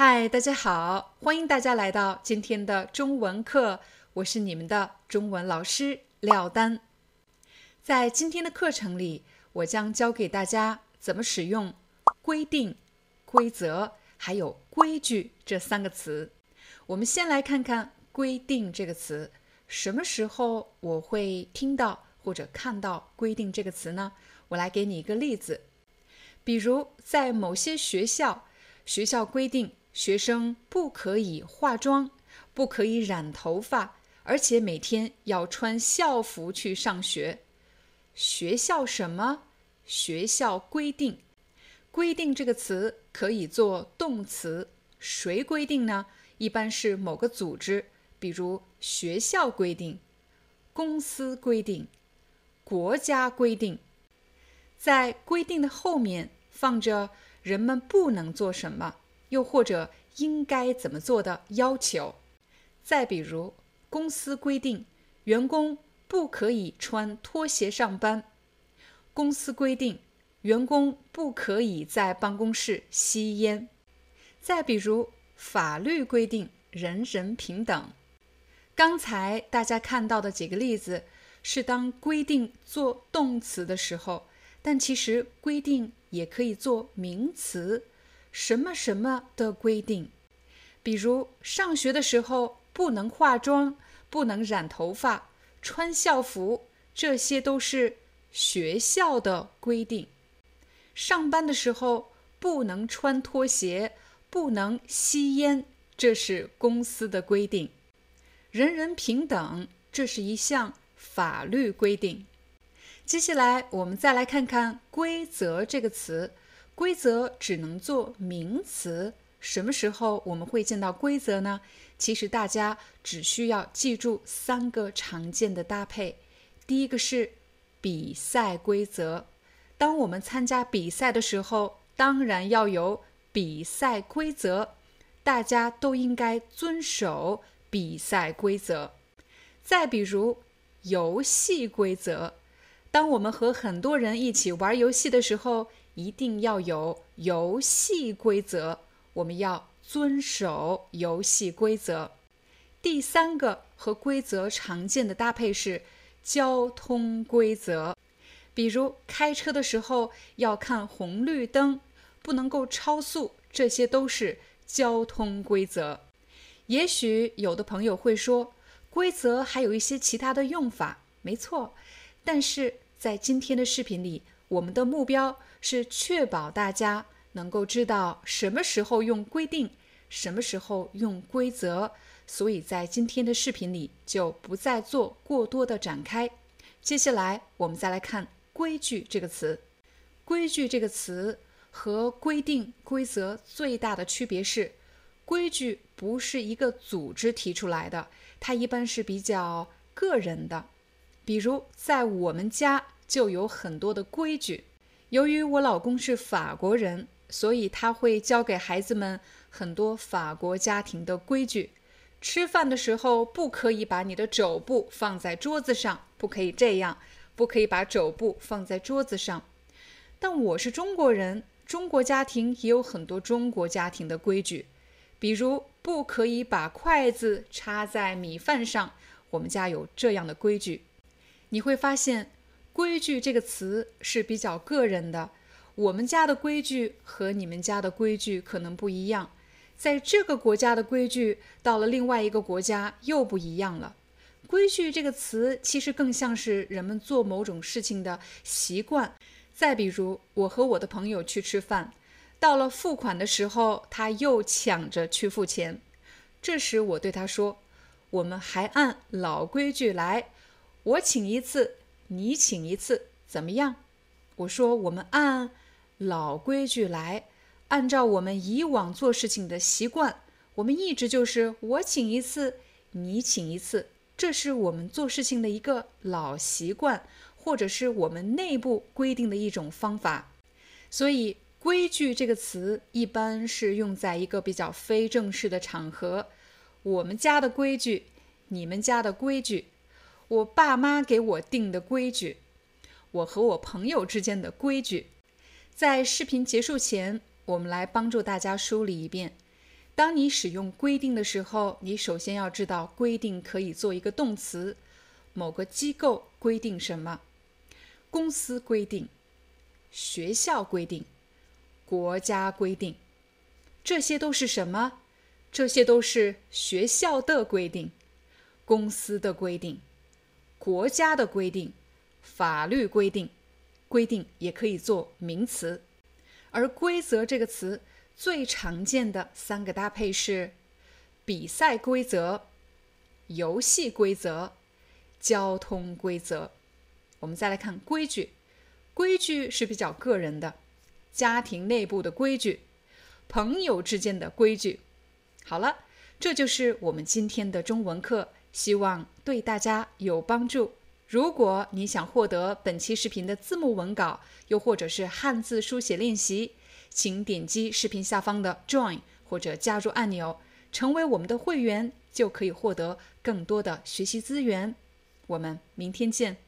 嗨，大家好，欢迎大家来到今天的中文课，我是你们的中文老师廖丹。在今天的课程里，我将教给大家怎么使用“规定”、“规则”还有“规矩”这三个词。我们先来看看“规定”这个词，什么时候我会听到或者看到“规定”这个词呢？我来给你一个例子，比如在某些学校，学校规定。学生不可以化妆，不可以染头发，而且每天要穿校服去上学。学校什么？学校规定。规定这个词可以做动词，谁规定呢？一般是某个组织，比如学校规定、公司规定、国家规定。在规定的后面放着人们不能做什么。又或者应该怎么做的要求，再比如，公司规定员工不可以穿拖鞋上班；公司规定员工不可以在办公室吸烟；再比如，法律规定人人平等。刚才大家看到的几个例子是当规定做动词的时候，但其实规定也可以做名词。什么什么的规定，比如上学的时候不能化妆，不能染头发，穿校服，这些都是学校的规定。上班的时候不能穿拖鞋，不能吸烟，这是公司的规定。人人平等，这是一项法律规定。接下来我们再来看看“规则”这个词。规则只能做名词，什么时候我们会见到规则呢？其实大家只需要记住三个常见的搭配。第一个是比赛规则，当我们参加比赛的时候，当然要有比赛规则，大家都应该遵守比赛规则。再比如游戏规则，当我们和很多人一起玩游戏的时候。一定要有游戏规则，我们要遵守游戏规则。第三个和规则常见的搭配是交通规则，比如开车的时候要看红绿灯，不能够超速，这些都是交通规则。也许有的朋友会说，规则还有一些其他的用法，没错，但是在今天的视频里，我们的目标。是确保大家能够知道什么时候用规定，什么时候用规则，所以在今天的视频里就不再做过多的展开。接下来我们再来看“规矩”这个词。“规矩”这个词和规定、规则最大的区别是，规矩不是一个组织提出来的，它一般是比较个人的。比如在我们家就有很多的规矩。由于我老公是法国人，所以他会教给孩子们很多法国家庭的规矩。吃饭的时候不可以把你的肘部放在桌子上，不可以这样，不可以把肘部放在桌子上。但我是中国人，中国家庭也有很多中国家庭的规矩，比如不可以把筷子插在米饭上，我们家有这样的规矩。你会发现。规矩这个词是比较个人的，我们家的规矩和你们家的规矩可能不一样，在这个国家的规矩到了另外一个国家又不一样了。规矩这个词其实更像是人们做某种事情的习惯。再比如，我和我的朋友去吃饭，到了付款的时候，他又抢着去付钱，这时我对他说：“我们还按老规矩来，我请一次，你请一次，怎么样？我说我们按老规矩来，按照我们以往做事情的习惯，我们一直就是我请一次，你请一次，这是我们做事情的一个老习惯，或者是我们内部规定的一种方法。所以“规矩”这个词一般是用在一个比较非正式的场合。我们家的规矩，你们家的规矩，我爸妈给我定的规矩，我和我朋友之间的规矩。在视频结束前，我们来帮助大家梳理一遍。当你使用“规定”的时候，你首先要知道“规定”可以做一个动词。某个机构规定什么？公司规定，学校规定，国家规定，这些都是什么？这些都是学校的规定、公司的规定、国家的规定、法律规定。规定也可以做名词，而“规则”这个词最常见的三个搭配是：比赛规则、游戏规则、交通规则。我们再来看规矩，规矩是比较个人的，家庭内部的规矩，朋友之间的规矩。好了，这就是我们今天的中文课，希望对大家有帮助。如果你想获得本期视频的字幕文稿，又或者是汉字书写练习，请点击视频下方的 Join 或者加入按钮，成为我们的会员，就可以获得更多的学习资源。我们明天见。